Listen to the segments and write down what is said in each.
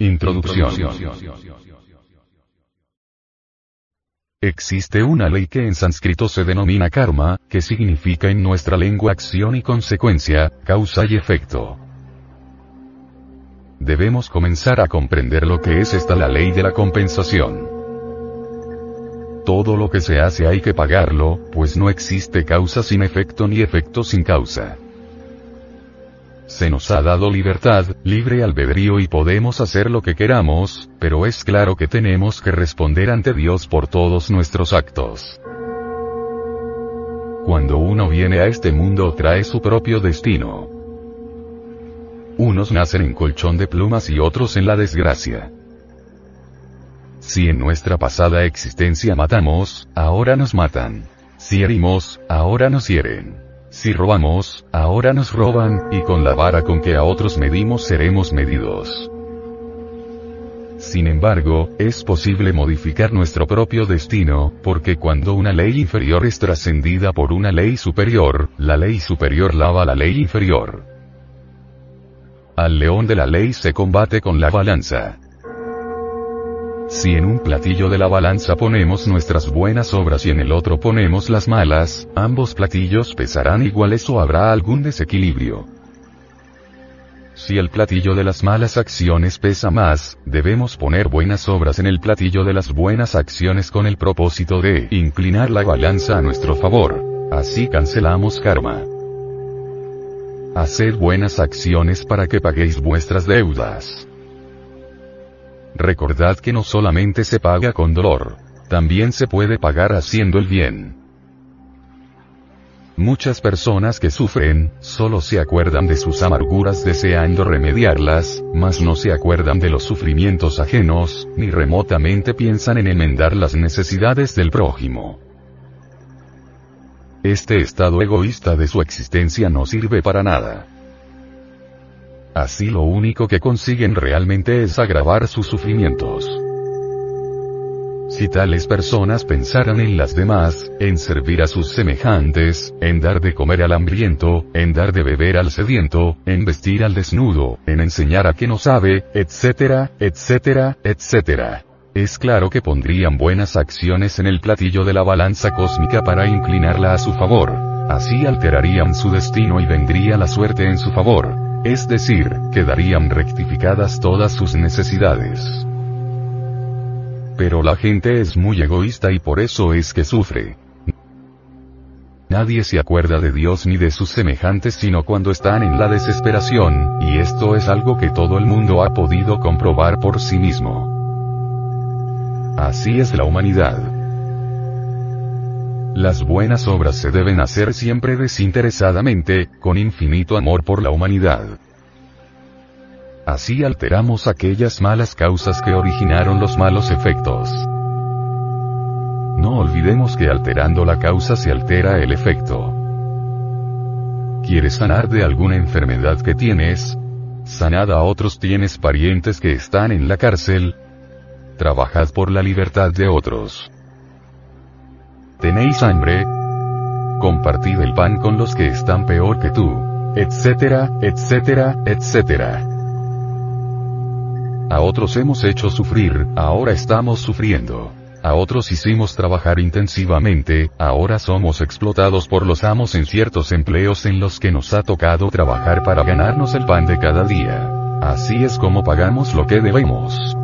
Introducción. Existe una ley que en sánscrito se denomina karma, que significa en nuestra lengua acción y consecuencia, causa y efecto. Debemos comenzar a comprender lo que es esta la ley de la compensación. Todo lo que se hace hay que pagarlo, pues no existe causa sin efecto ni efecto sin causa. Se nos ha dado libertad, libre albedrío y podemos hacer lo que queramos, pero es claro que tenemos que responder ante Dios por todos nuestros actos. Cuando uno viene a este mundo trae su propio destino. Unos nacen en colchón de plumas y otros en la desgracia. Si en nuestra pasada existencia matamos, ahora nos matan. Si herimos, ahora nos hieren. Si robamos, ahora nos roban, y con la vara con que a otros medimos seremos medidos. Sin embargo, es posible modificar nuestro propio destino, porque cuando una ley inferior es trascendida por una ley superior, la ley superior lava la ley inferior. Al león de la ley se combate con la balanza. Si en un platillo de la balanza ponemos nuestras buenas obras y en el otro ponemos las malas, ambos platillos pesarán iguales o habrá algún desequilibrio. Si el platillo de las malas acciones pesa más, debemos poner buenas obras en el platillo de las buenas acciones con el propósito de inclinar la balanza a nuestro favor. Así cancelamos karma. Haced buenas acciones para que paguéis vuestras deudas. Recordad que no solamente se paga con dolor, también se puede pagar haciendo el bien. Muchas personas que sufren, solo se acuerdan de sus amarguras deseando remediarlas, mas no se acuerdan de los sufrimientos ajenos, ni remotamente piensan en enmendar las necesidades del prójimo. Este estado egoísta de su existencia no sirve para nada. Así lo único que consiguen realmente es agravar sus sufrimientos. Si tales personas pensaran en las demás, en servir a sus semejantes, en dar de comer al hambriento, en dar de beber al sediento, en vestir al desnudo, en enseñar a quien no sabe, etcétera, etcétera, etcétera. Es claro que pondrían buenas acciones en el platillo de la balanza cósmica para inclinarla a su favor. Así alterarían su destino y vendría la suerte en su favor. Es decir, quedarían rectificadas todas sus necesidades. Pero la gente es muy egoísta y por eso es que sufre. Nadie se acuerda de Dios ni de sus semejantes sino cuando están en la desesperación, y esto es algo que todo el mundo ha podido comprobar por sí mismo. Así es la humanidad. Las buenas obras se deben hacer siempre desinteresadamente, con infinito amor por la humanidad. Así alteramos aquellas malas causas que originaron los malos efectos. No olvidemos que alterando la causa se altera el efecto. ¿Quieres sanar de alguna enfermedad que tienes? Sanad a otros tienes parientes que están en la cárcel. Trabajad por la libertad de otros. ¿Tenéis hambre? Compartid el pan con los que están peor que tú. Etcétera, etcétera, etcétera. A otros hemos hecho sufrir, ahora estamos sufriendo. A otros hicimos trabajar intensivamente, ahora somos explotados por los amos en ciertos empleos en los que nos ha tocado trabajar para ganarnos el pan de cada día. Así es como pagamos lo que debemos.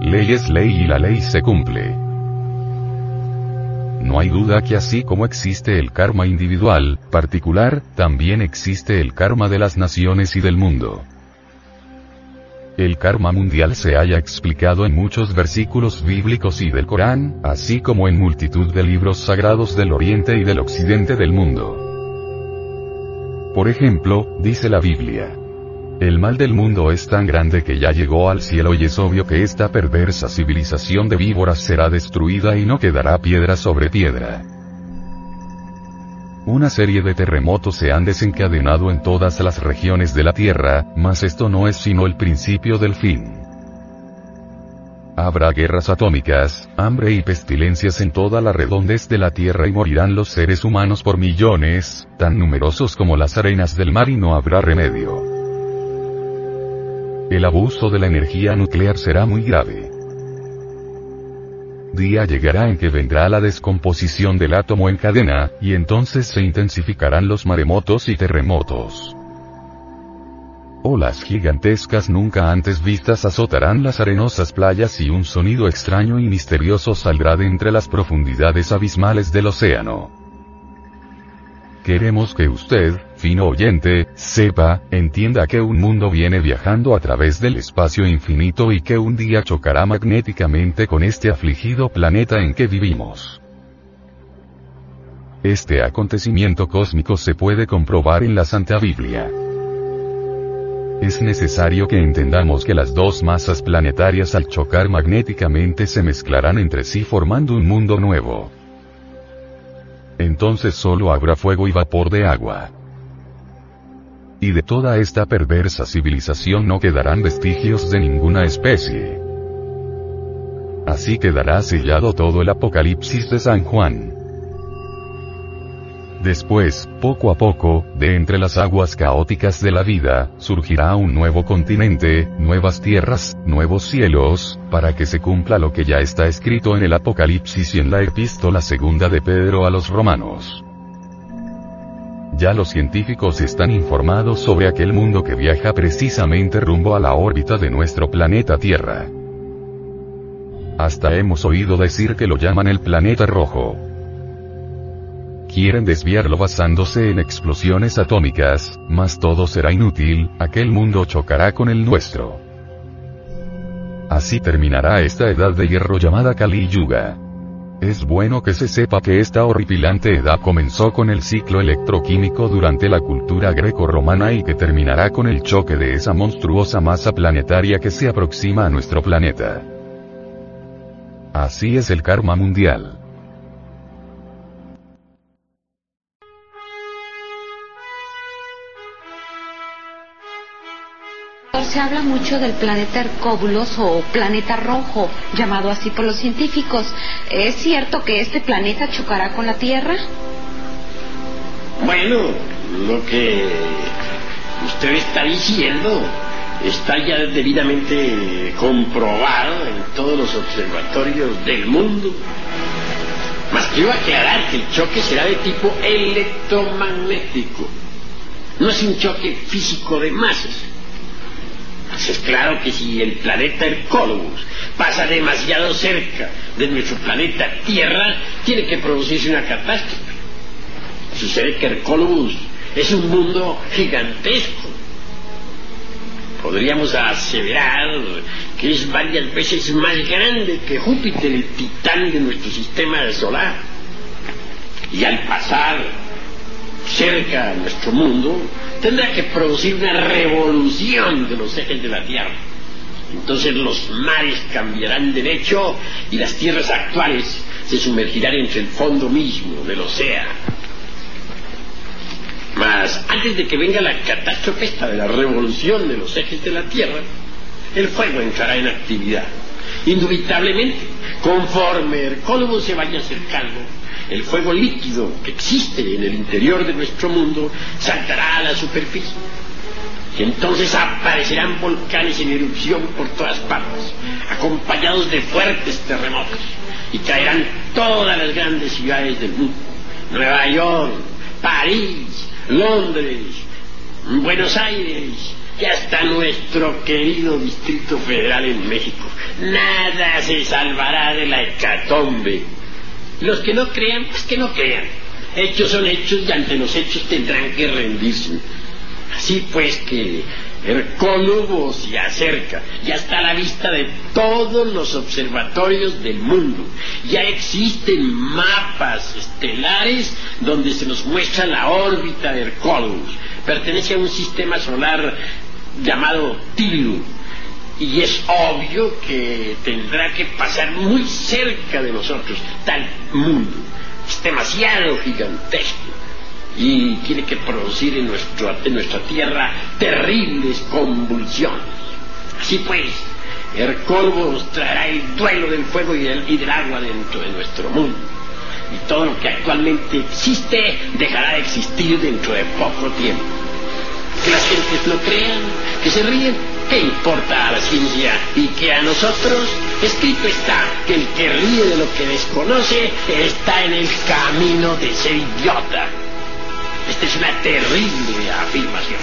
Ley es ley y la ley se cumple. No hay duda que así como existe el karma individual, particular, también existe el karma de las naciones y del mundo. El karma mundial se haya explicado en muchos versículos bíblicos y del Corán, así como en multitud de libros sagrados del Oriente y del Occidente del mundo. Por ejemplo, dice la Biblia, el mal del mundo es tan grande que ya llegó al cielo y es obvio que esta perversa civilización de víboras será destruida y no quedará piedra sobre piedra. Una serie de terremotos se han desencadenado en todas las regiones de la Tierra, mas esto no es sino el principio del fin. Habrá guerras atómicas, hambre y pestilencias en toda la redondez de la Tierra y morirán los seres humanos por millones, tan numerosos como las arenas del mar y no habrá remedio. El abuso de la energía nuclear será muy grave. Día llegará en que vendrá la descomposición del átomo en cadena, y entonces se intensificarán los maremotos y terremotos. Olas gigantescas nunca antes vistas azotarán las arenosas playas y un sonido extraño y misterioso saldrá de entre las profundidades abismales del océano. Queremos que usted, fino oyente, sepa, entienda que un mundo viene viajando a través del espacio infinito y que un día chocará magnéticamente con este afligido planeta en que vivimos. Este acontecimiento cósmico se puede comprobar en la Santa Biblia. Es necesario que entendamos que las dos masas planetarias al chocar magnéticamente se mezclarán entre sí formando un mundo nuevo. Entonces solo habrá fuego y vapor de agua. Y de toda esta perversa civilización no quedarán vestigios de ninguna especie. Así quedará sellado todo el Apocalipsis de San Juan. Después, poco a poco, de entre las aguas caóticas de la vida, surgirá un nuevo continente, nuevas tierras, nuevos cielos, para que se cumpla lo que ya está escrito en el Apocalipsis y en la epístola segunda de Pedro a los romanos. Ya los científicos están informados sobre aquel mundo que viaja precisamente rumbo a la órbita de nuestro planeta Tierra. Hasta hemos oído decir que lo llaman el planeta rojo quieren desviarlo basándose en explosiones atómicas, mas todo será inútil, aquel mundo chocará con el nuestro. Así terminará esta edad de hierro llamada Kali Yuga. Es bueno que se sepa que esta horripilante edad comenzó con el ciclo electroquímico durante la cultura greco-romana y que terminará con el choque de esa monstruosa masa planetaria que se aproxima a nuestro planeta. Así es el karma mundial. Se habla mucho del planeta Hercóbulos o planeta rojo, llamado así por los científicos. ¿Es cierto que este planeta chocará con la Tierra? Bueno, lo que usted está diciendo está ya debidamente comprobado en todos los observatorios del mundo. Más quiero aclarar que el choque será de tipo electromagnético. No es un choque físico de masas es claro que si el planeta Hercólogos pasa demasiado cerca de nuestro planeta Tierra, tiene que producirse una catástrofe. Sucede que Hercólogos es un mundo gigantesco. Podríamos aseverar que es varias veces más grande que Júpiter, el titán de nuestro sistema solar. Y al pasar cerca a nuestro mundo, tendrá que producir una revolución de los ejes de la Tierra. Entonces los mares cambiarán de derecho y las tierras actuales se sumergirán entre el fondo mismo del océano. Mas antes de que venga la catástrofe esta de la revolución de los ejes de la Tierra, el fuego entrará en actividad. Indubitablemente, conforme el cólogo se vaya acercando, el fuego líquido que existe en el interior de nuestro mundo saltará a la superficie. Y entonces aparecerán volcanes en erupción por todas partes, acompañados de fuertes terremotos, y caerán todas las grandes ciudades del mundo. Nueva York, París, Londres, Buenos Aires, y hasta nuestro querido Distrito Federal en México. Nada se salvará de la hecatombe los que no crean, pues que no crean. Hechos son hechos y ante los hechos tendrán que rendirse. Así pues que Hercólogo se acerca, ya está a la vista de todos los observatorios del mundo. Ya existen mapas estelares donde se nos muestra la órbita de Hercólogos. Pertenece a un sistema solar llamado Tilu y es obvio que tendrá que pasar muy cerca de nosotros tal mundo. Es demasiado gigantesco y tiene que producir en, nuestro, en nuestra tierra terribles convulsiones. Así pues, Hercólogos traerá el duelo del fuego y del, y del agua dentro de nuestro mundo. Y todo lo que actualmente existe dejará de existir dentro de poco tiempo. Que las gentes no crean, que se ríen, ¿Qué importa a la ciencia y que a nosotros? Escrito está que el que ríe de lo que desconoce está en el camino de ser idiota. Esta es una terrible afirmación.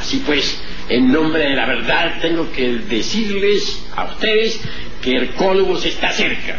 Así pues, en nombre de la verdad tengo que decirles a ustedes que Hercólogos está cerca.